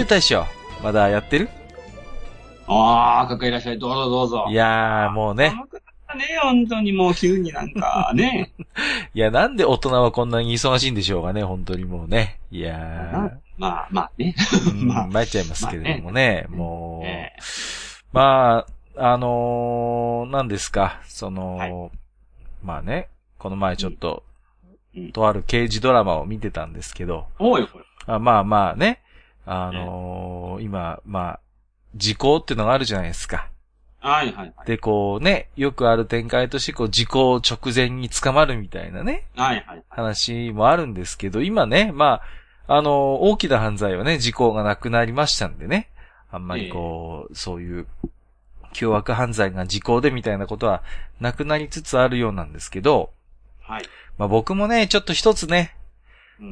ゆう大将、まだ。やってるああ、かっこいらっしゃい。どうぞどうぞ。いやー、もうね。ね、本当にもう急になんかね。いや、なんで大人はこんなに忙しいんでしょうかね、本当にもうね。いやーまあまあね。まあ参っちゃいますけれどもね、まあもう、まあ、あのー、何ですか、その、はいまあね、この前ちょっと、うんとある刑事ドラマを見てたんですけど、おいおい。あまあまあね、あのー今、まあ、時効っていうのがあるじゃないですか。はいはいはい。で、こうね、よくある展開として、こう、時効直前に捕まるみたいなね、はいはい。話もあるんですけど、今ね、まあ、あの、大きな犯罪はね、時効がなくなりましたんでね、あんまりこう、そういう、凶悪犯罪が時効でみたいなことはなくなりつつあるようなんですけど、はい。まあ僕もね、ちょっと一つね、うん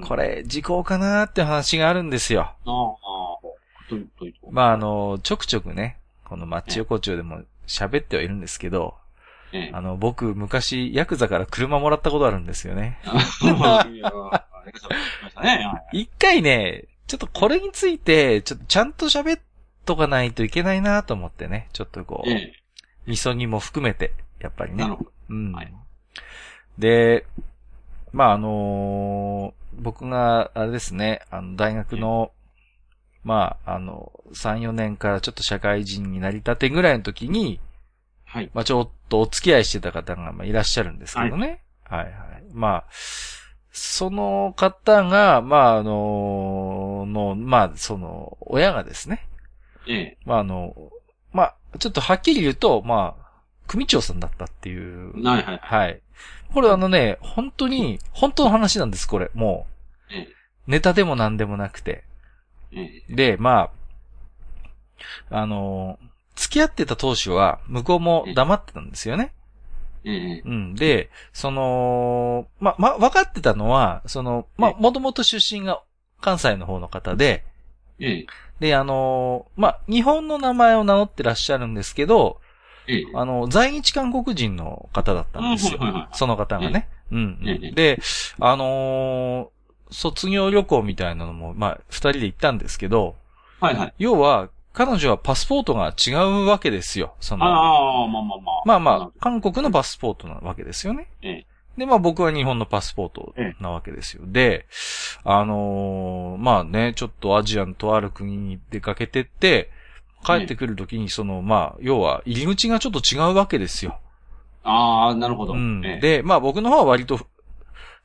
こ。れ、時効かなーって話があるんですよ。ああ、まああの、ちょくちょくね、このマッチ横丁でも喋ってはいるんですけど、ええ。あの、僕、昔、ヤクザから車もらったことあるんですよね。一回ね、ちょっとこれについて、ちょっとちゃんと喋っとかないといけないなと思ってね、ちょっとこう、ええ。みそぎも含めて、やっぱりね。なるほど。うん。はいで、まあ、あのー僕が、あれですね、あの、大学の、まあ、あの、3、4年からちょっと社会人になりたてぐらいの時に、はい。まあ、ちょっとお付き合いしてた方が、まあ、いらっしゃるんですけどね。はい、はい、まあ、その方が、まあ、あのの、まあ、その、親がですね、ええ。まあ、あの、まあ、ちょっとはっきり言うと、まあ、組長さんだったっていう。はいはい。はい。これあのね、本当に、本当の話なんです、これ。もう。ええ。ネタでも何でもなくて。ええ。で、まあ、あの、付き合ってた当初は、向こうも黙ってたんですよね。ええ。うん。で、その、ま、ま、分かってたのは、その、ま、もともと出身が関西の方の方で、ええ。で、あの、ま、日本の名前を名乗ってらっしゃるんですけど、ええ。あの、在日韓国人の方だったんですよその方がね。うん。で、あのー卒業旅行みたいなのも、まあ、二人で行ったんですけど、はいはい。要は、彼女はパスポートが違うわけですよ。その、ああ、まあまあまあ。まあまあ、韓国のパスポートなわけですよね。ええ。で、まあ僕は日本のパスポートなわけですよ。で、あのーまあね、ちょっとアジアのとある国に出かけてって、帰ってくるときに、その、まあ、要は、入り口がちょっと違うわけですよ。ああ、なるほど。うん。ええ、で、まあ僕の方は割と、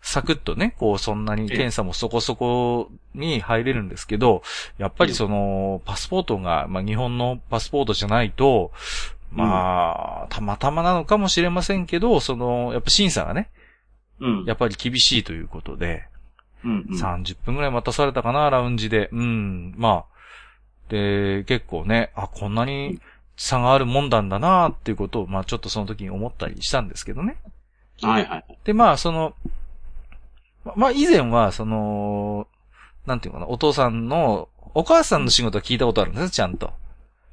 サクッとね、こう、そんなに検査もそこそこに入れるんですけど、やっぱりその、パスポートが、まあ日本のパスポートじゃないと、まあ、たまたまなのかもしれませんけど、その、やっぱ審査がね、うん。やっぱり厳しいということで、うん、うん。30分くらい待たされたかな、ラウンジで。うん、まあ。で、結構ね、あ、こんなに差があるもんだんだな、っていうことを、まあちょっとその時に思ったりしたんですけどね。はいはい。で、まあ、その、ままあ、以前は、その、なんていうかな、お父さんの、お母さんの仕事は聞いたことあるんですちゃんと。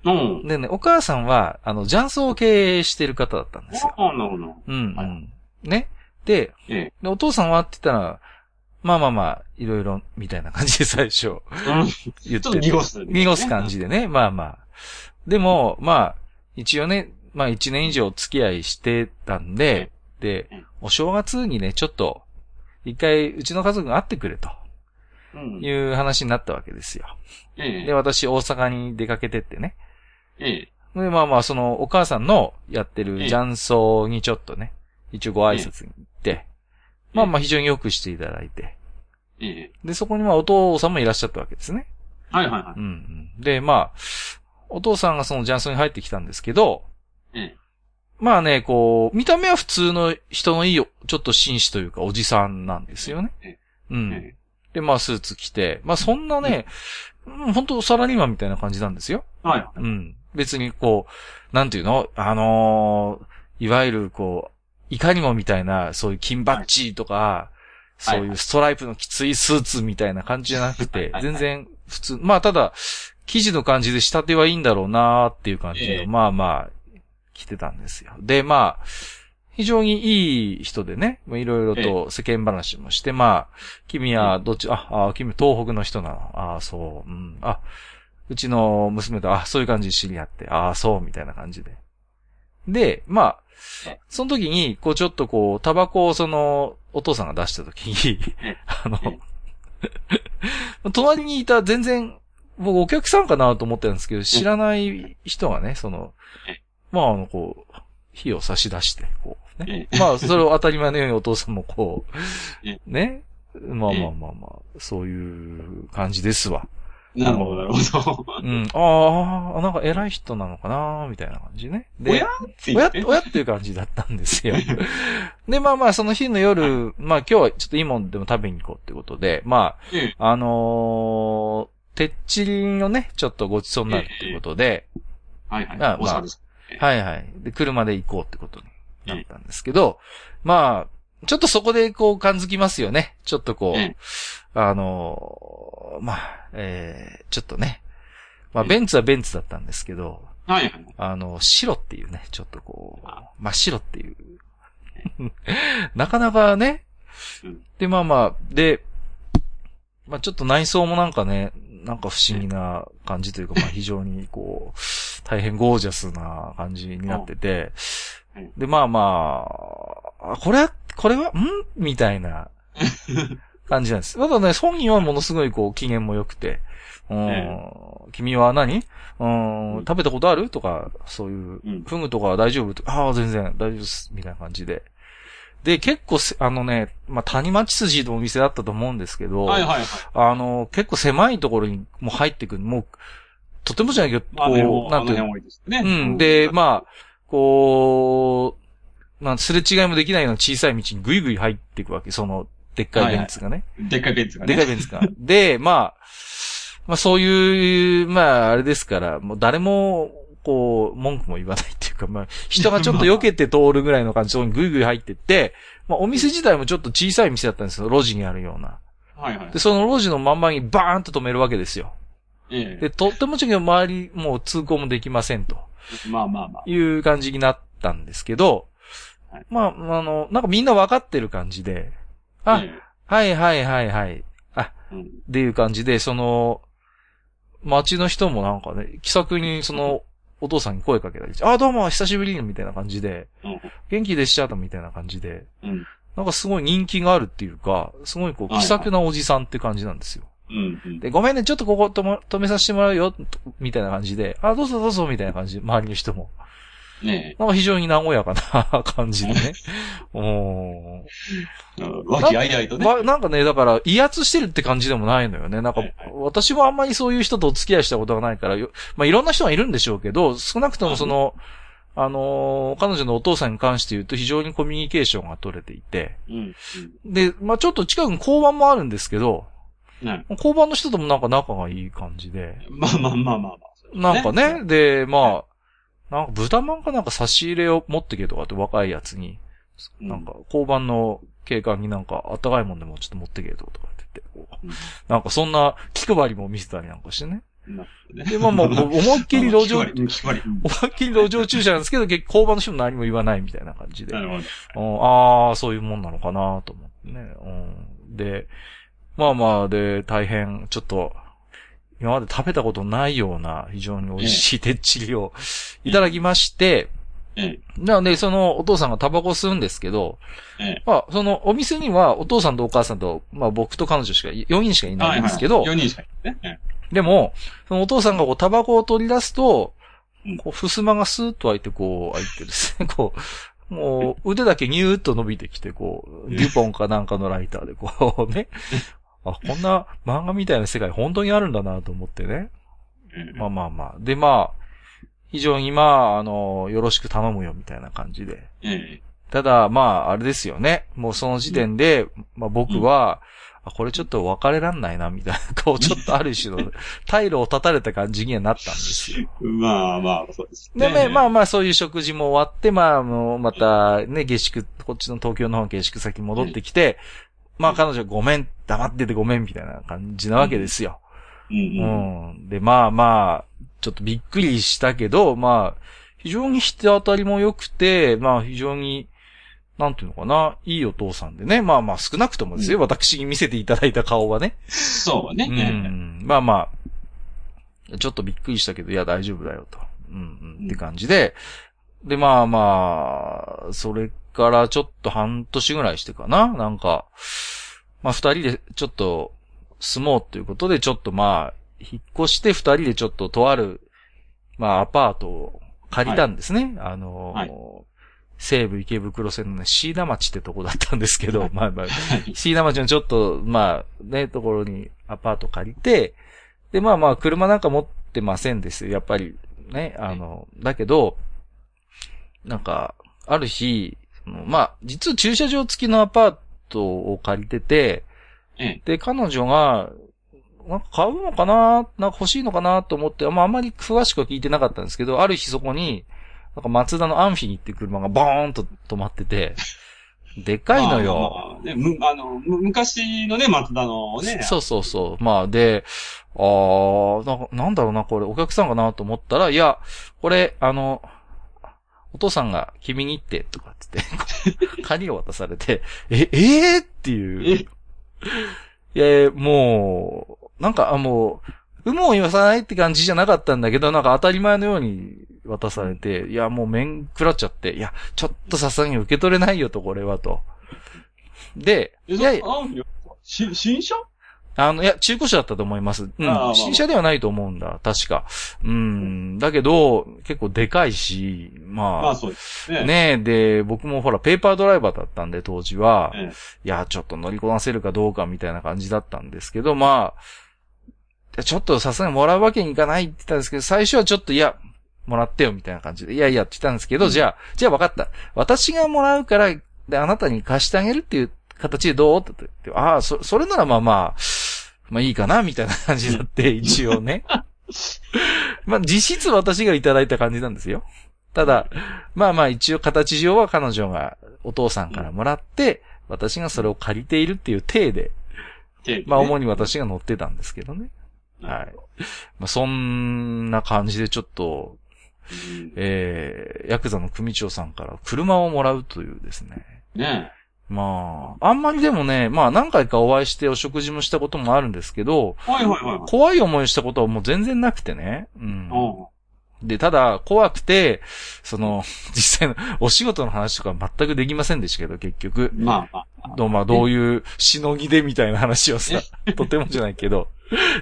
うん。でね、お母さんは、あの、雀荘を経営してる方だったんですよ。ああ、なるほど。うん、うはいん。ね。で、ええ。でお父さんはって言ったら、まあまあまあ、いろいろ、みたいな感じで 最初、うん。言ってちょっと濁す、濁す感じでね、まあまあ。でも、まあ、一応ね、まあ一年以上付き合いしてたんで、でうん、お正月にね、ちょっと、一回、うちの家族が会ってくれとうん。いう話になったわけですよ。ええ。で、私、大阪に出かけてってね。ええ。で、まあまあ、その、お母さんのやってるええ雀荘にちょっとね、一応ご挨拶に行って、まあまあ、非常によくしていただいて。ええ。で、そこにまあ、お父さんもいらっしゃったわけですね。はいはいはうんうん。で、まあ、お父さんがその雀荘に入ってきたんですけど、い。ええ。まあね、こう、見た目は普通の人のいいよ、ちょっと紳士というかおじさんなんですよね。うん。で、まあスーツ着て、まあそんなね、うん、本当サラリーマンみたいな感じなんですよ。はい。うん。別にこう、なんていうの？あのーいわゆるこう、いかにもみたいな、そういう金バッジとか、そういうストライプのきついスーツみたいな感じじゃなくてはい、全然普通、まあただ、生地の感じで仕立てはいいんだろうなーっていう感じで、ええ。まあまあ、着てたんですよ。で、まあ、非常にいい人でね、まあいろいろと世間話もして、まあ、君はどっち、あ、あ、君東北の人なの？ああ、そう、うん、あ、うちの娘と、あ、そういう感じで知り合って、ああ、そう、みたいな感じで。で、まあ、その時に、こうちょっとこう、タバコをその、お父さんが出した時にえ、あの、隣にいた全然、僕お客さんかなと思ってたんですけど、知らない人がね、そのえ、まああの、こう、火を差し出して、こう、ね。えまあ、それを当たり前のようにお父さんもこえう、ね。まあまあまあまあ、そういう感じですわ。なるほど、なるほど。うん。ああ、なんか偉い人なのかなみたいな感じね。で、親？つい親、て。親っていう感じだったんですよ。で、まあまあ、その日の夜、まあ今日はちょっといいもんでも食べに行こうってことで、まええあ、あのー、てっちりをね、ちょっとごちそうになるっていうことで、はいはい。まあ大阪です。はいはい。で、車で行こうってことになったんですけど、まあ、ちょっとそこでこう感づきますよね。ちょっとこう、ええあのーまあ、えー、ちょっとね、まあええベンツはベンツだったんですけど、はいはい。あの、白っていうね、ちょっとこあう、真っ白っていう。なかなかねうん。で、まあまあ、で、まあちょっと内装もなんかね、なんか不思議な感じというか、まあ 非常にこう、大変ゴージャスな感じになってて。うん、で、まあまあ、あこれ、これは、ん？みたいな。感じなんです。ただね、本人はものすごいこう、機嫌も良くて、うん。え君は何？うん。うん。食べたことある？とか、そういううん、フグとかは大丈夫？とか、ああ、全然大丈夫です、みたいな感じで。で、結構せ、あのね、まあ、谷町筋のお店だったと思うんですけど、はいはいはい。あの、結構狭いところにもう入ってくる、もう、とてもじゃないけど、こう、う、なんていうの？ね。うん。で、まあ、こう、まあ、すれ違いもできないような小さい道にぐいぐい入っていくわけ。その、でっかいベンツがね。でっかいベンツがでね。っかいベンツが。で、まあ、まあそういう、まああれですから、もう誰も、こう、文句も言わないっていうか、まあ、人がちょっと避けて通るぐらいの感じにぐいぐい入ってって、まあお店自体もちょっと小さい店だったんですよ。路地にあるような。はいはいで、。その路地の真ん前にバーンと止めるわけですよ。ええで、とってもちろん周り、もう通行もできませんと。まあまあまあ。いう感じになったんですけどはい、まあ、あの、なんかみんな分かってる感じで、あ、えはいはいはいはい、あ、えうんっていう感じで、その、街の人もなんかね、気さくにその、お父さんに声かけたりして、あ、どうも、久しぶりに、みたいな感じで、うん元気でしたと、みたいな感じで、うん。なんかすごい人気があるっていうか、すごいこう、気さくなおじさんって感じなんですよ。うん。うん。で、ごめんね、ちょっとここ止め止めさせてもらうよ、とみたいな感じで、あ、どうぞどうぞ、みたいな感じで、周りの人も。ねなんか非常に和やかな感じでね。お 和気あいあいとね。わ なんかね、だから、威圧してるって感じでもないのよね。なんかはいはい、私もあんまりそういう人とお付き合いしたことがないから、よまあ、いろんな人がいるんでしょうけど、少なくともその、あのー彼女のお父さんに関して言うと非常にコミュニケーションが取れていて、うん。で、まあ、ちょっと近くに交番もあるんですけど、うん。ね。交番の人ともなんか仲がいい感じで、まあまあまあまあまあ。なんかね、で、まあ、なんか豚まんかなんか差し入れを持ってけとかって若いやつに、うんなん。か交番の警官になんかあったかいもんでもちょっと持ってけとかって言って、こう。うん。なんかそんな気配りも見せたりなんかしてね。ね。で、まあまあ、思いっきり路上、思いっきり路上駐車なんですけど、結構交番の人も何も言わないみたいな感じで。ああ、そういうもんなのかなと思ってね。うん、で、まあまあ、で、大変、ちょっと、今まで食べたことないような非常に美味しいてっちりをいただきまして、ええ。なので、そのお父さんがタバコ吸うんですけど、ええ。まあ、そのお店にはお父さんとお母さんと、まあ僕と彼女しかい、4人しかいないんですけど、4人しかいないね。でも、そのお父さんがこうタバコを取り出すとうん、こう、襖がスーッと開いて、こう、開いてですね、こう、もう、腕だけニューッと伸びてきて、こう、デュポンかなんかのライターで、こうね、あ、こんな漫画みたいな世界本当にあるんだなと思ってね。ええまあまあまあ。で、まあ、非常にまあ、あの、よろしく頼むよみたいな感じで。ええ。ただ、まあ、あれですよね。もうその時点で、まあ僕は、あ、これちょっと別れらんないな、みたいな、こう、ちょっとある種の、退路を断たれた感じにはなったんですよ。まあまあ、そうですで、ね。ねまあまあ、そういう食事も終わって、まあ、もう、また、ね、下宿、こっちの東京の方の下宿先戻ってきて、まあ彼女ごめん、黙っててごめん、みたいな感じなわけですよ。うんううん。ん。で、まあまあ、ちょっとびっくりしたけど、まあ、非常に人当たりも良くて、まあ非常に、なんていうのかな、いいお父さんでね。まあまあ少なくともですよ、私に見せていただいた顔はね。そうね。うええん。まあまあ、ちょっとびっくりしたけど、いや大丈夫だよと。うんうん。って感じで、で、まあまあ、それからちょっと半年ぐらいしてかな。なんか、まあ二人でちょっと住もうということで、ちょっとまあ、引っ越して二人でちょっととある、まあアパートを借りたんですね。あの、はい西武池袋線のね、椎名町ってとこだったんですけど、まあまあ、はい。椎名町のちょっと、まあ、ね、ところにアパート借りて、で、まあまあ、車なんか持ってませんですよ。やっぱり、ね、あの、だけど、なんか、ある日、そのまあ、実は駐車場付きのアパートを借りてて、ええ。で、彼女が、なんか買うのかななんか欲しいのかなと思って、まああんまり詳しくは聞いてなかったんですけど、ある日そこに、なんか松田のアンフィニっていう車がボーンと止まってて、でっかいのよ。まあまあね、む、あの、む昔のね、松田のね。そうそうそう。まあ、で、あーな、なんだろうな、これ、お客さんかなと思ったら、いや、これ、あの、お父さんが君にって、とかってって、鍵を渡されて、え、えー、っていう。いやもう、なんか、あ、もう、有無を言わさないって感じじゃなかったんだけど、なんか当たり前のように渡されて、いや、もう面食らっちゃって、いや、ちょっとさすがに受け取れないよと、これはと。で、え、いやいや、新車？あの、いや、中古車だったと思います。うん。まあ新車ではないと思うんだ。確か。うん。だけど、結構でかいし、まあ、まあそうですね。ねえ、で、僕もほら、ペーパードライバーだったんで、当時は、えいや、ちょっと乗りこなせるかどうかみたいな感じだったんですけど、まあ、ちょっとさすがにもらうわけにいかないって言ったんですけど、最初はちょっと、いや、もらってよみたいな感じで、いやいやって言ったんですけど、うんじゃあ、じゃあ分かった。私がもらうから、で、あなたに貸してあげるっていう形でどうって言って、ああ、そ、それならまあまあ、まあいいかなみたいな感じだって、一応ね。まあ実質私がいただいた感じなんですよ。ただ、まあまあ一応形上は彼女がお父さんからもらって、私がそれを借りているっていう体で、えまあ主に私が乗ってたんですけどね。はい。まあそんな感じでちょっと、うんえー、ヤクザの組長さんから車をもらうというですね。ねまあ、あんまりでもね、まあ何回かお会いしてお食事もしたこともあるんですけど、はいはいはいはい。怖い思いしたことはもう全然なくてね。うん。うん。で、ただ、怖くて、その、実際のお仕事の話とか全くできませんでしたけど、結局。まあまあ。どう、まあ、どういうしのぎでみたいな話をさ、とてもじゃないけど、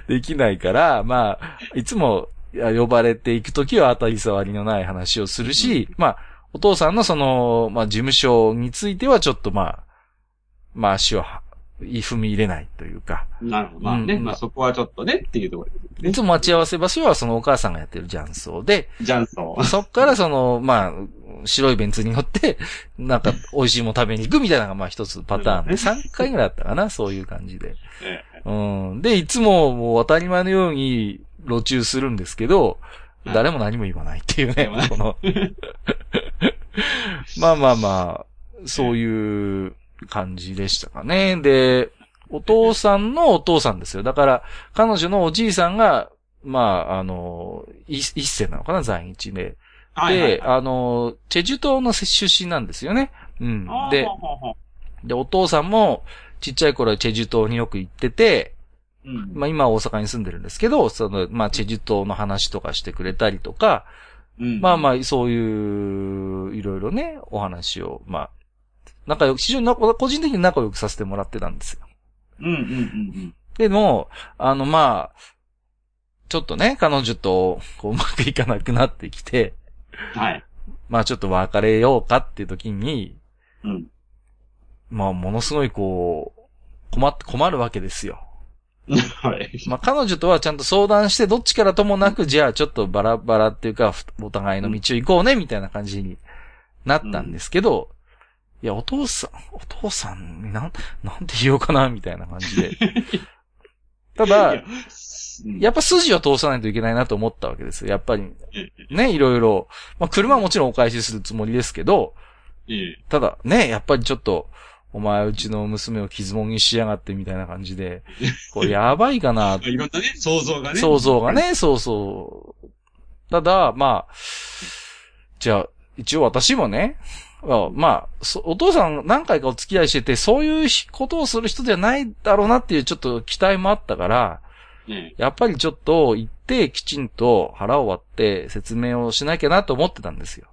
できないから、まあ、いつも呼ばれていくときは当たり障りのない話をするし、まあ、お父さんのその、まあ、事務所についてはちょっとまあ、まあ、足をは踏み入れないというか、なるほど。まあね、うんまあそこはちょっとねっていうところね。いつも待ち合わせ場所はそのお母さんがやってる雀荘で、ジャンソン。そっからその、まあ、白いベンツに乗って、なんか、美味しいもの食べに行くみたいなのが、まあ一つパターンで、3回ぐらいあったかな、そういう感じで。えうん。で、いつももう当たり前のように路中するんですけど、はい誰も何も言わないっていうね、この。まあまあまあ、そういう感じでしたかね。で、お父さんのお父さんですよ。だから、彼女のおじいさんが、まあ、あの、い一世なのかな、在日で。はいはいで、あの、チェジュ島の出身なんですよね。うん。で、で、お父さんも、ちっちゃい頃はチェジュ島によく行ってて、うん。まあ今は大阪に住んでるんですけど、その、まあチェジュ島の話とかしてくれたりとか、うんまあまあそういう、いろいろね、お話を、まあ、仲良く、非常にな個人的に仲良くさせてもらってたんですよ。うんうんうんでも、あのまあ、ちょっとね、彼女とこううまくいかなくなってきて、うん。はい。まあちょっと別れようかっていう時に、うん。まあものすごいこう、困って、困るわけですよ。はい。まあ、彼女とはちゃんと相談して、どっちからともなく、じゃあちょっとバラバラっていうか、お互いの道を行こうね、みたいな感じになったんですけど、いや、お父さん、お父さん、なん、なんて言おうかな、みたいな感じで。ただ、やっぱ筋を通さないといけないなと思ったわけですよ。やっぱり、ね、いろいろ。まあ、車はもちろんお返しするつもりですけど、ただ、ね、やっぱりちょっと、お前うちの娘を傷もにしやがってみたいな感じで、これ やばいかな。いろんなね、想像がね。想像がね、そうそう。ただ、まあ、じゃあ、一応私もね、まあ、お父さん何回かお付き合いしてて、そういうことをする人じゃないだろうなっていうちょっと期待もあったから、うん、やっぱりちょっと行ってきちんと腹を割って説明をしなきゃなと思ってたんですよ。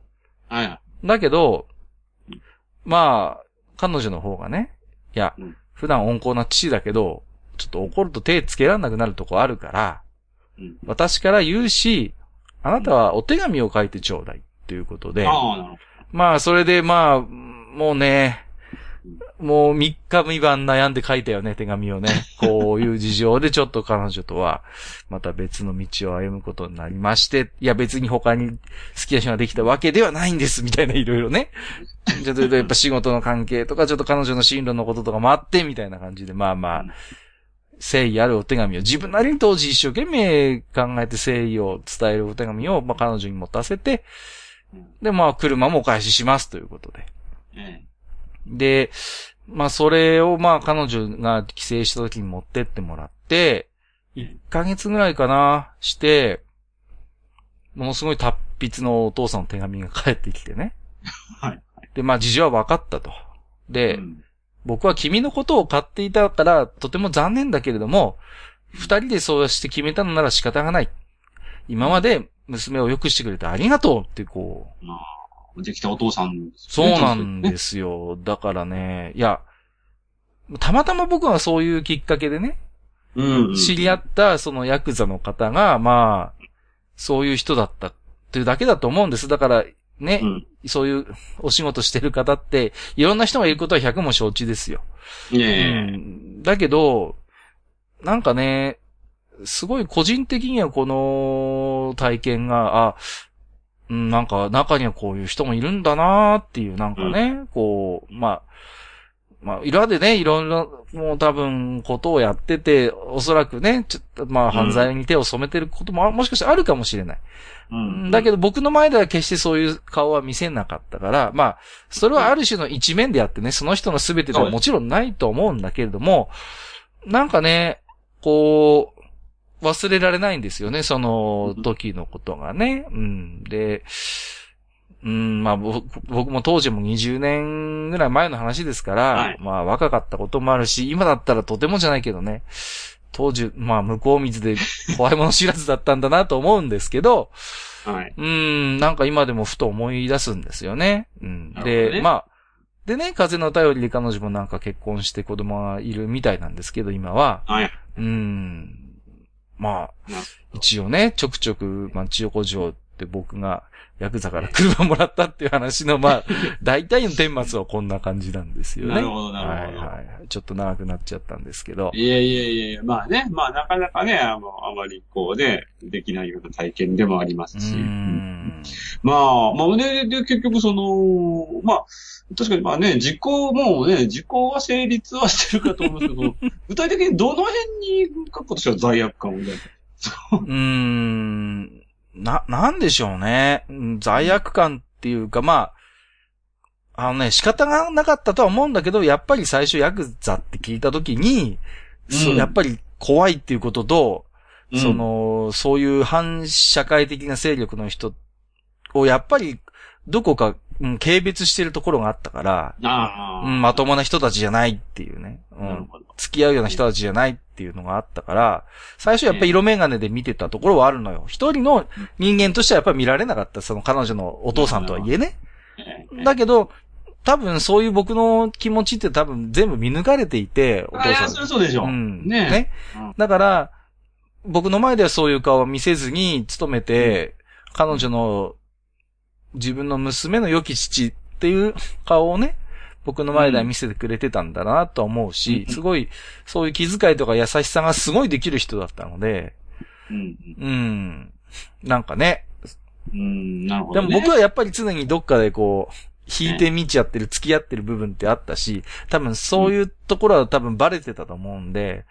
はい。だけど、まあ、彼女の方がね、いや、うん、普段温厚な父だけど、ちょっと怒ると手つけらんなくなるとこあるから、うん、私から言うし、あなたはお手紙を書いてちょうだいということで、まあ、それでまあ、もうね、もう3日未晩悩んで書いたよね、手紙をね。こういう事情でちょっと彼女とは、また別の道を歩むことになりまして、いや別に他に好きな人ができたわけではないんです、みたいないろいろね。ちょっとやっぱ仕事の関係とか、ちょっと彼女の進路のこととかもあって、みたいな感じで、まあまあ、誠意あるお手紙を、自分なりに当時一生懸命考えて誠意を伝えるお手紙を、まあ彼女に持たせて、で、まあ車もお返ししますということで。で、まあそれをまあ彼女が帰省した時に持ってってもらって、1ヶ月ぐらいかな、して、ものすごい達筆のお父さんの手紙が返ってきてね。はい。で、まあ事情は分かったと。で、うん、僕は君のことを買っていたから、とても残念だけれども、二人でそうして決めたのなら仕方がない。今まで娘を良くしてくれてありがとうってこう。できたお父さん、ね、そうなんですよ。だからね、いや、たまたま僕はそういうきっかけでね、うんうん、知り合ったそのヤクザの方が、まあ、そういう人だったっていうだけだと思うんです。だから、ね、うん、そういうお仕事してる方って、いろんな人がいることは100も承知ですよ。ねうん、だけど、なんかね、すごい個人的にはこの体験が、あ、うん、なんか中にはこういう人もいるんだなーっていう、なんかね、うん、こう、まあ、まあ、裏でね、いろいろ、もう多分、ことをやってて、おそらくね、ちょっと、まあ、犯罪に手を染めてることも、もしかしてあるかもしれない。うん。だけど、僕の前では決してそういう顔は見せなかったから、まあ、それはある種の一面であってね、その人の全てではもちろんないと思うんだけれども、なんかね、こう、忘れられないんですよね、その時のことがね。うん。で、うん、まあ僕も当時も20年ぐらい前の話ですから、はい、まあ若かったこともあるし、今だったらとてもじゃないけどね、当時、まあ向こう水で怖いもの知らずだったんだなと思うんですけど、はい、うん、なんか今でもふと思い出すんですよね。うん、で、ね、まあ、でね、風の頼りで彼女もなんか結婚して子供がいるみたいなんですけど、今は。はい。うん。まあ、一応ね、ちょくちょく、まあ、千代子城って僕が、ヤクザから車もらったっていう話の、まあ、大体の顛末はこんな感じなんですよね。なるほど、なるほど。はいはい。ちょっと長くなっちゃったんですけど。いやいやいやまあね、まあなかなかね、あの、あまりこうね、できないような体験でもありますし。うんまあ、まあね、で、結局その、まあ、確かにまあね、時効もね、時効は成立はしてるかと思うんですけど、具体的にどの辺に書くとしては罪悪感を抱いてうーん、な、なんでしょうね。罪悪感っていうか、まあ、あのね、仕方がなかったとは思うんだけど、やっぱり最初ヤクザって聞いたときに、うん、そう、やっぱり怖いっていうことと、うん、その、そういう反社会的な勢力の人をやっぱりどこかうん、軽蔑してるところがあったから、うん、まともな人たちじゃないっていうね、うん、付き合うような人たちじゃないっていうのがあったから、最初やっぱり色眼鏡で見てたところはあるのよ。一人の人間としてはやっぱり見られなかった、その彼女のお父さんとはいえね。だけど、多分そういう僕の気持ちって多分全部見抜かれていて、お父さん。そそうでしょ。うん。ね。ね。だから、僕の前ではそういう顔を見せずに、努めて、彼女の自分の娘の良き父っていう顔をね、僕の前では見せてくれてたんだなと思うし、うんすごい、そういう気遣いとか優しさがすごいできる人だったので、うん。うん。なんかね。うん、なるほど、ね。でも僕はやっぱり常にどっかでこう、引いて見ちゃってる、付き合ってる部分ってあったし、多分そういうところは多分バレてたと思うんで、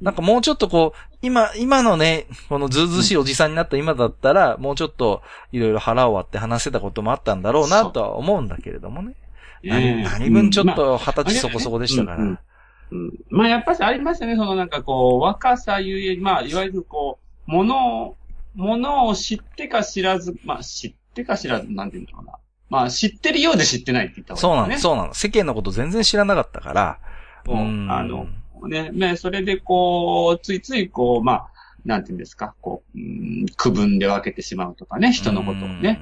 なんかもうちょっとこう、今、今のね、このずうずうしいおじさんになった今だったら、もうちょっといろいろ腹を割って話せたこともあったんだろうなとは思うんだけれどもね。何何分ちょっと二十歳そこそこでしたから。うんうんまあやっぱしありましたね、そのなんかこう、若さゆえに、まあいわゆるこう、ものを、ものを知ってか知らず、まあ知ってか知らず、なんて言うんだろうな。まあ知ってるようで知ってないって言ったそうなの、方がいいですね。そうなの。世間のこと全然知らなかったから。そううんあの、ね、ね、それでこう、ついついこう、まあ、なんて言うんですか、こう、うん区分で分けてしまうとかね、人のことをね。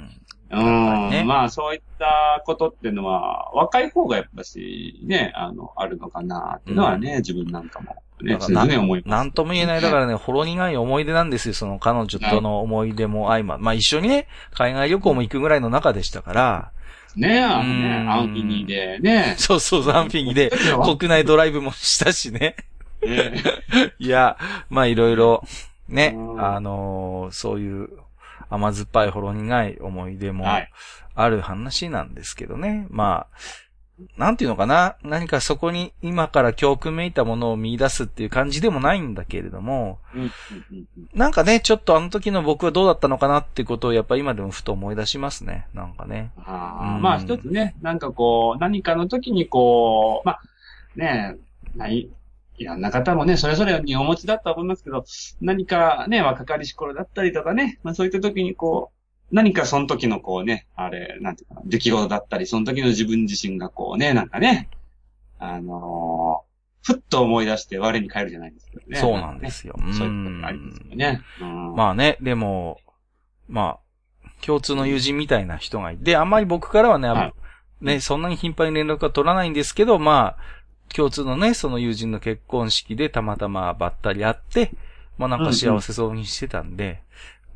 うん、ねまあそういったことっていうのは、若い方がやっぱし、ね、あの、あるのかなっていうのはね、自分なんかも、ね、常だから々思います。なんとも言えない。だからね、ほろ苦い思い出なんですよ。その彼女との思い出も相ま。まあ一緒にね、海外旅行も行くぐらいの中でしたから。ね、あのうんね、アンフィニーでね。そうそう、アンフィギで 国内ドライブもしたしね。ね いや、まあいろいろ、ねう、んあのーそういう甘酸っぱいほろ苦い思い出もはいある話なんですけどね。まあ、なんていうのかな？何かそこに今から教訓めいたものを見出すっていう感じでもないんだけれども、なんかね、ちょっとあの時の僕はどうだったのかなってことをやっぱ今でもふと思い出しますね。なんかね。うんまあ一つね、なんかこう、何かの時にこう、まあ、ねない、いろんな方もね、それぞれにお持ちだとは思いますけど、何かね、若かりし頃だったりとかね、まあそういった時にこう、何かその時のこうね、あれ、なんていうかな、出来事だったり、その時の自分自身がこうね、なんかね、あのーふっと思い出して我に返るじゃないですけどね。そうなんですよ。ね。そういうことがありますよね。うんまあね、でも、まあ、共通の友人みたいな人がいて、あんまり僕からはね、はいね、そんなに頻繁に連絡は取らないんですけど、まあ、共通のね、その友人の結婚式でたまたまばったり会って、まあなんか幸せそうにしてたんで、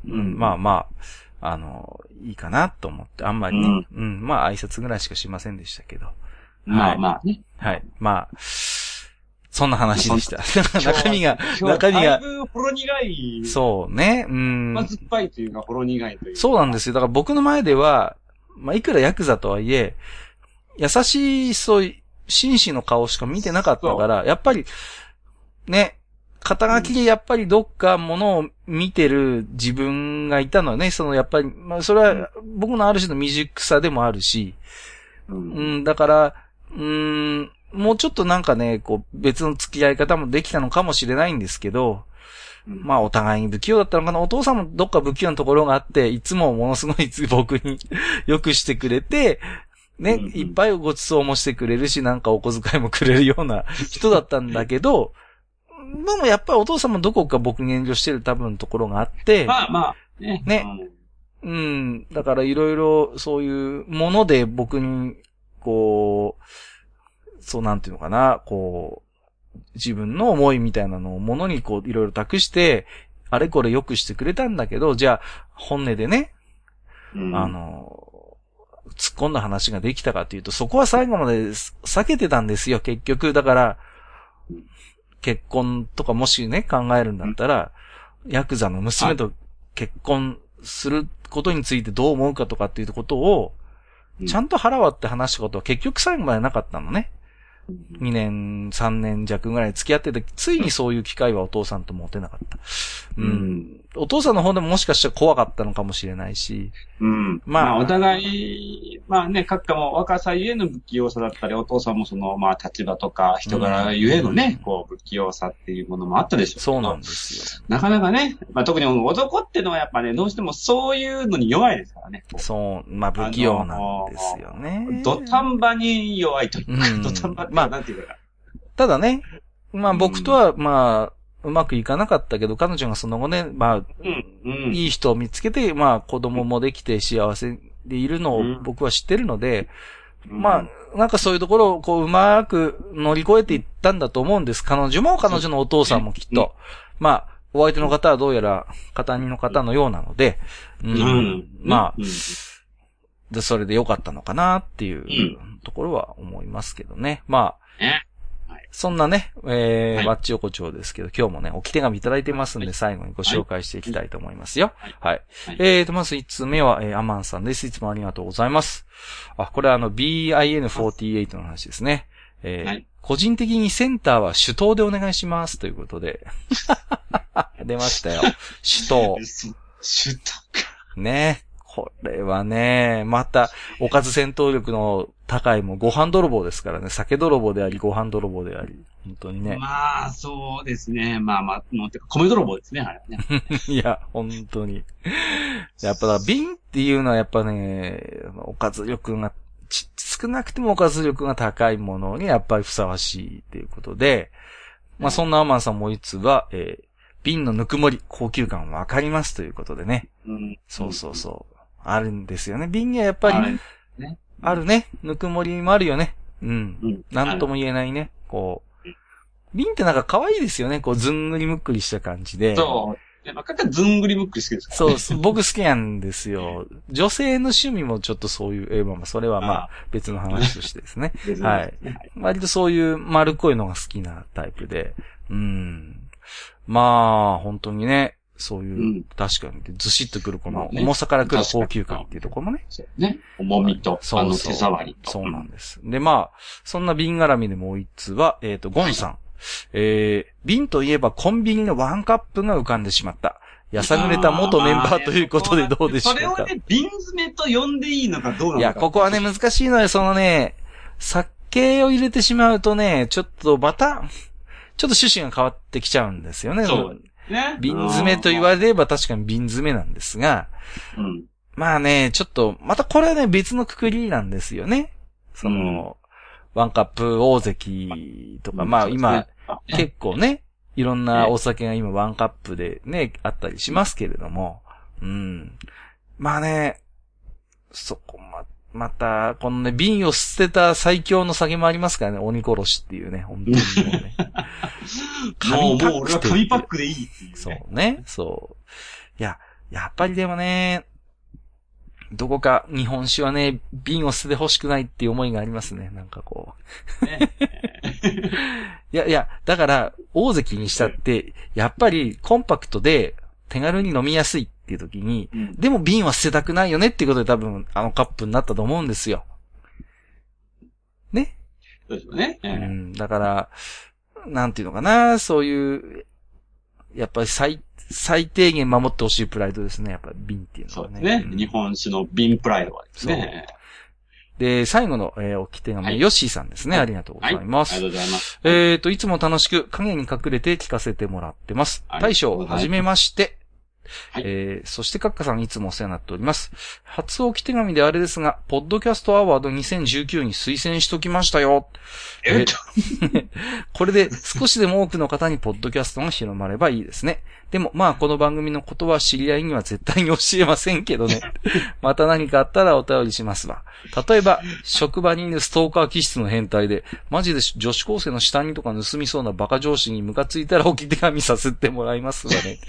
うんまあまあ、あの、いいかなと思って、あんまりね、うん、まあ挨拶ぐらいしかしませんでしたけど。まはいあまあね。はい。まあ、そんな話でした。中身が、中身がだいぶほろ苦い。そうね、うん。甘酸っぱいというか、ほろ苦いというか。そうなんですよ。だから僕の前では、まあ、いくらヤクザとはいえ、優しい、そういう、紳士の顔しか見てなかったから、やっぱり、ね、肩書きでやっぱりどっかものを見てる自分がいたのはね、そのやっぱり、まあそれは僕のある種の未熟さでもあるし、う。うん。ん、だから、うん、もうちょっとなんかね、こう別の付き合い方もできたのかもしれないんですけど、まあお互いに不器用だったのかな。お父さんもどっか不器用なところがあって、いつもものすごい僕に 良くしてくれて、ね、いっぱいご馳走もしてくれるし、なんかお小遣いもくれるような人だったんだけど、でもやっぱりお父さんもどこか僕に遠慮してる多分ところがあって、まあまあ、ね。ねうん。だからいろいろそういうもので僕に、こう、そうなんていうのかな、こう、自分の思いみたいなのをものにこういろいろ託して、あれこれ良くしてくれたんだけど、じゃあ本音でね、うん。あの、突っ込んだ話ができたかというと、そこは最後まで避けてたんですよ、結局。だから、結婚とかもしね、考えるんだったら、ヤクザの娘と結婚することについてどう思うかとかっていうことを、うんちゃんと腹割って話したことは結局最後までなかったのね。2年、3年弱ぐらい付き合ってて、ついにそういう機会はお父さんと持てなかった。うん。うんお父さんの方でももしかしたら怖かったのかもしれないし、うん。まあまあ、お互い、まあね、閣下も若さゆえの不器用さだったり、お父さんもその、まあ、立場とか人柄ゆえのね、うんこう、不器用さっていうものもあったでしょうそうなんですよ。なかなかね、まあ特に男ってのはやっぱね、どうしてもそういうのに弱いですからね。そう、まあ不器用なんですよね。土壇場に弱いというか、うん土壇場まあなんていうか。ただね、まあ僕とは、まあ、うまくいかなかったけど、彼女がその後ね、まあ、うん、うん。いい人を見つけて、まあ子供もできて幸せでいるのをうん僕は知ってるので、うんまあ、なんかそういうところをこううまく乗り越えていったんだと思うんです。彼女も彼女のお父さんもきっと。まあ、お相手の方はどうやら片人の方のようなので、うんうん。まあ、うんで、それで良かったのかなっていううんところは思いますけどね。まあ、ねそんなね、えー、はいバッチ横丁ですけど、今日もね、置き手紙いただいてますんで、はい最後にご紹介していきたいと思いますよ。はいえーと、まず1つ目は、えー、アマンさんです。いつもありがとうございます。あ、これはあの、BIN48 の話ですね。えーはい個人的にセンターは手刀でお願いします。ということで。出ましたよ。手刀。そシュッとか。ね。これはね、また、おかず戦闘力の高いもうご飯泥棒ですからね。酒泥棒であり、ご飯泥棒であり。本当にね。まあ、そうですね。まあまあ、もうてか米泥棒ですね、あれはね。いや、本当に。やっぱだ、瓶っていうのはやっぱね、おかず力が、ち少なくてもおかず力が高いものにやっぱりふさわしいっていうことで、まあそんなアマンさんもう一つは、えー瓶のぬくもり、高級感わかりますということでね。うん。そうそうそう。あるんですよね。瓶にはやっぱり、り、あるね。ぬくもりもあるよね。うん。うん。なんとも言えないね。こう。瓶ってなんか可愛いですよね。こう、ずんぐりむっくりした感じで。そう。いや、まあ、かかずんぐりむっくり好きですから、そう僕好きなんですよ。女性の趣味もちょっとそういう、えーまあまあ、それはまあ、別の話としてですね。はいね割とそういう丸っこいのが好きなタイプで。うん。まあ、本当にね、そういう、うん確かに、ずしっとくるこのね重さからくる高級感っていうところもね。そうね。重みと、あの手触りと。そうなんです。で、まあ、そんな瓶絡みでもう一つは、えっ、と、ゴンさん。えー、瓶といえばコンビニのワンカップが浮かんでしまった。やさぐれた元メンバーということでどうでしょうか。それをね、瓶詰めと呼んでいいのかどうなのか。いや、ここはね、難しいのよ。そのね、酒を入れてしまうとね、ちょっとまた、ちょっと趣旨が変わってきちゃうんですよね。そうね。瓶詰めと言われれば確かに瓶詰めなんですが、うん。まあね、ちょっと、またこれはね、別のくくりなんですよね。その、ワンカップ大関とか、まあ今結構ね、いろんなお酒が今ワンカップでね、あったりしますけれども、うん。まあね、そこま、また、このね、瓶を捨てた最強の酒もありますからね、鬼殺しっていうね、本当にもうね。もう、もう俺は紙パックでいいっていう、ね。そうね、そう。いや、やっぱりでもね、どこか日本酒はね、瓶を捨てて欲しくないっていう思いがありますね、なんかこう。ね いやいや、だから、大関にしたって、やっぱりコンパクトで手軽に飲みやすいっていう時に、うんでも瓶は捨てたくないよねっていうことで多分あのカップになったと思うんですよ。ね？そうですよね。うええん、だから、なんていうのかな、そういう、やっぱり最、最低限守ってほしいプライドですね、やっぱり瓶っていうのはね。そうですね。うん日本酒の瓶プライドはですね。で、最後の、えー、おき手紙、はいヨッシーさんですね。ありがとうございます。ありがとうございます。えーと、いつも楽しく影に隠れて聞かせてもらってます。はい大将、はじめまして。はいえー、そして、カッカさんいつもお世話になっております。初置き手紙であれですが、ポッドキャストアワード2019に推薦しときましたよ。えっと、これで少しでも多くの方にポッドキャストが広まればいいですね。でも、まあ、この番組のことは知り合いには絶対に教えませんけどね。また何かあったらお便りしますわ。例えば、職場にいるストーカー気質の変態で、マジで女子高生の下着とか盗みそうなバカ上司にムカついたら置き手紙させてもらいますわね。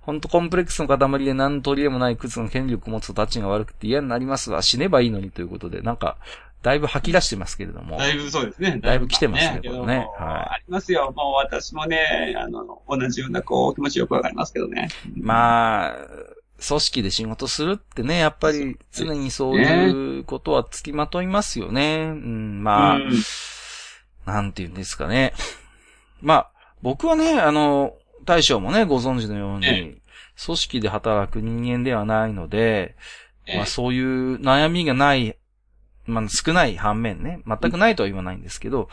ほんとコンプレックスの塊で何の取り柄もない靴の権力を持つと立ちが悪くて嫌になりますわ。死ねばいいのにということで、なんか、だいぶ吐き出してますけれども。だいぶそうですね。だいぶ来てますねけどこれねもはいありますよ。もう私もね、あの、同じような、こう、気持ちよくわかりますけどね。まあ、組織で仕事するってね、やっぱり常にそういうことは付きまといますよね。うん、まあ、うんなんて言うんですかね。まあ、僕はね、あの、大将もね、ご存知のように、え組織で働く人間ではないので、ええまあそういう悩みがない、まあ少ない反面ね、全くないとは言わないんですけど、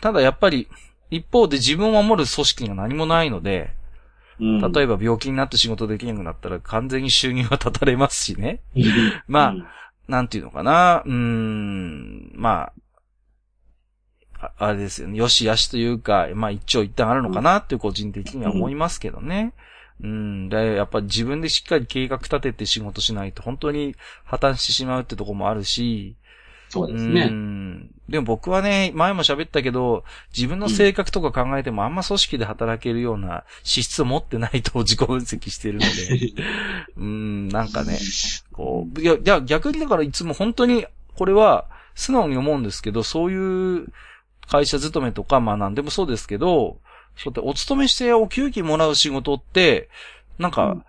ただやっぱり、一方で自分を守る組織が何もないので、うん例えば病気になって仕事できなくなったら完全に収入は立たれますしね。まあうんなんていうのかな、うーん、まあ、ああれですよね。よしやしというか、まあ一長一短あるのかなって個人的には思いますけどね。うん。で、やっぱり自分でしっかり計画立てて仕事しないと本当に破綻してしまうってとこもあるし、そうですね。ん。でも僕はね、前も喋ったけど、自分の性格とか考えてもあんま組織で働けるような資質を持ってないと自己分析してるので、うん、なんかね、こう、いや、いや逆にだからいつも本当に、これは、素直に思うんですけど、そういう会社勤めとか、まあなんでもそうですけど、そうやってお勤めしてお給金もらう仕事って、なんか、うん、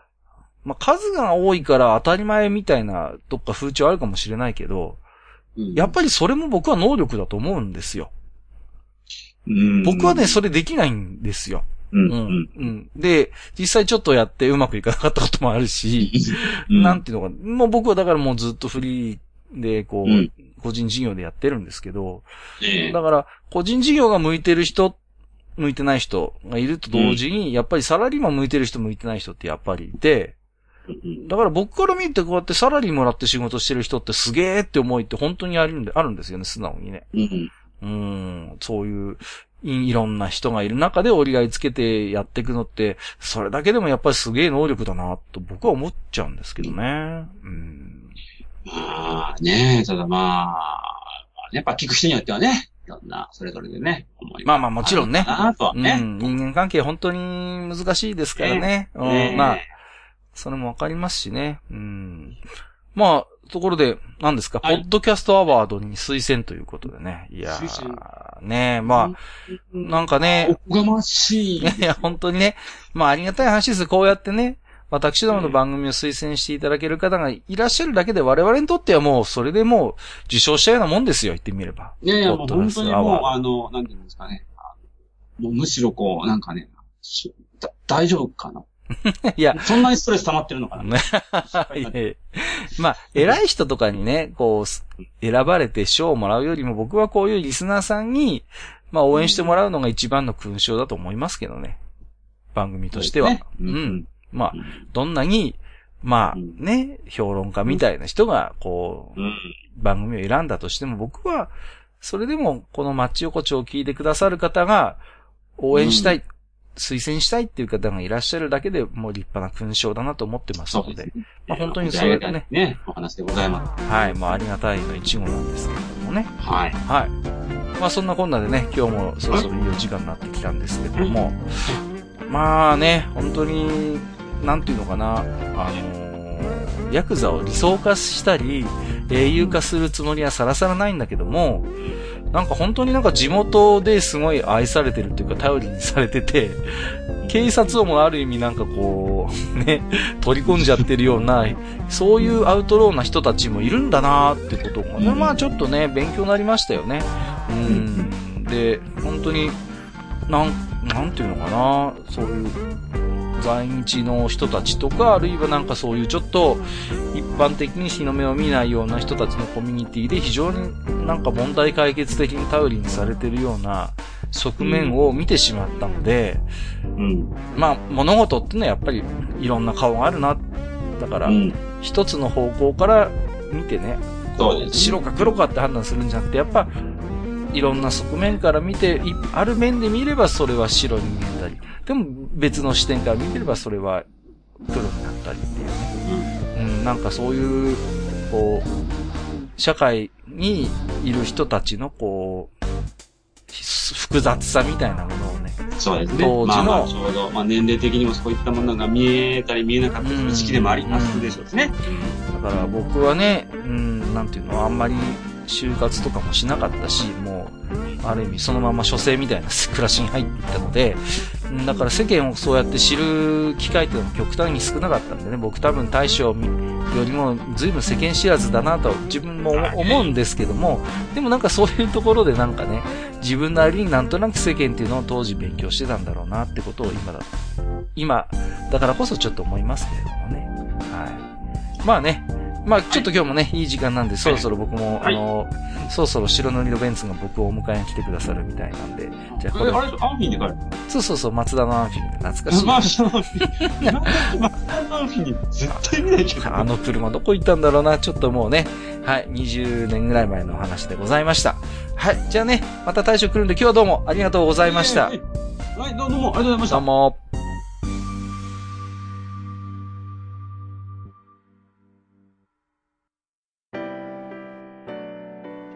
まあ数が多いから当たり前みたいなどっか風潮あるかもしれないけど、うん、やっぱりそれも僕は能力だと思うんですよ。うん、僕はね、それできないんですよ。うん。うん。うん。で、実際ちょっとやってうまくいかなかったこともあるし、うん、なんていうのか、もう僕はだからもうずっとフリーで、こう、うん、個人事業でやってるんですけど、えー、だから、個人事業が向いてる人、向いてない人がいると同時に、やっぱりサラリーマン向いてる人、向いてない人ってやっぱりいて、だから僕から見てこうやってサラリーもらって仕事してる人ってすげーって思いって本当にあるんで、あるんですよね、素直にね。うん、そういういろんな人がいる中で折り合いつけてやっていくのって、それだけでもやっぱりすげえ能力だな、と僕は思っちゃうんですけどね。うん。まあね、ただまあ、やっぱ聞く人によってはね、いろんな、それぞれでね、まあまあもちろんね。なとはね、うん。人間関係本当に難しいですからね。えー、うん、まあ、それもわかりますしね。うん。まあ、ところで、何ですか、はい、ポッドキャストアワードに推薦ということでね。いやー、ねまあ、なんかね。おがましい。いや、本当にね。まあ、ありがたい話です。こうやってね、私どもの番組を推薦していただける方がいらっしゃるだけで我々にとってはもう、それでもう、受賞したようなもんですよ、言ってみれば。いやいや、もう本当にもう、あの、なんていうんですかね。もうむしろこう、なんかね、大丈夫かな？いや。そんなにストレス溜まってるのかな？まあ、偉い人とかにね、こう、選ばれて賞をもらうよりも僕はこういうリスナーさんに、まあ応援してもらうのが一番の勲章だと思いますけどね。番組としては。うね、うん。まあ、どんなに、まあね、評論家みたいな人が、こう、番組を選んだとしても僕は、それでもこのマッチ横丁を聞いてくださる方が応援したい。推薦したいっていう方がいらっしゃるだけでもう立派な勲章だなと思ってますので。でまあ本当にそれでね。ね、お話でございます。はい、まあありがたいの一語なんですけれどもね。はい。はい。まあそんなこんなでね、今日もそろそろいいお時間になってきたんですけども、まあね、本当に、なんていうのかな、あのー、ヤクザを理想化したり、英雄化するつもりはさらさらないんだけども、なんか本当になんか地元ですごい愛されてるっていうか頼りにされてて、警察をもある意味なんかこう、ね、取り込んじゃってるような、そういうアウトローな人たちもいるんだなーってことも、ね、まあちょっとね、勉強になりましたよね。うん。で、本当に、なん、なんていうのかな、そういう在日の人たちとか、あるいはなんかそういうちょっと一般的に日の目を見ないような人たちのコミュニティで非常になんか問題解決的に頼りにされてるような側面を見てしまったので、うん、まあ物事ってのはやっぱりいろんな顔があるな。だから、一つの方向から見てね、白か黒かって判断するんじゃなくて、やっぱいろんな側面から見て、ある面で見ればそれは白に見えたり、でも別の視点から見てればそれは黒になったりっていうね。うん、うん、なんかそういう、こう、社会にいる人たちのこう、複雑さみたいなものをね。そうですね。当時の。まあまあちょうど、まあ年齢的にもそういったものが見えたり見えなかったり時期でもありますでしょうね。だから僕はね、うん、なんていうの、あんまり就活とかもしなかったし、もう、ある意味そのまま書生みたいな 暮らしに入っていったので、だから世間をそうやって知る機会っていうのも極端に少なかったんでね、僕多分大将よりも随分世間知らずだなと自分も思うんですけども、でもなんかそういうところでなんかね、自分なりになんとなく世間っていうのを当時勉強してたんだろうなってことを今だ、今、だからこそちょっと思いますけれどもね。はい。まあね、まあ、ちょっと今日もね、いい時間なんで、そろそろ僕も、あの、そろそろ白塗りのベンツが僕をお迎えに来てくださるみたいなんで、じゃあこれ。あれ、アンフィンで帰るそうそうそう、松田のアンフィンで懐かしい。松田のアンフィン。松田のアンフィンに絶対見ないけど。あの車どこ行ったんだろうな、ちょっともうね、はい、20年ぐらい前の話でございました。はい、じゃあね、また大将来るんで今日はどうもありがとうございました。はい、どうもありがとうございました。どうも。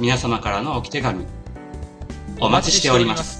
皆様からのおき手紙、お待ちしております。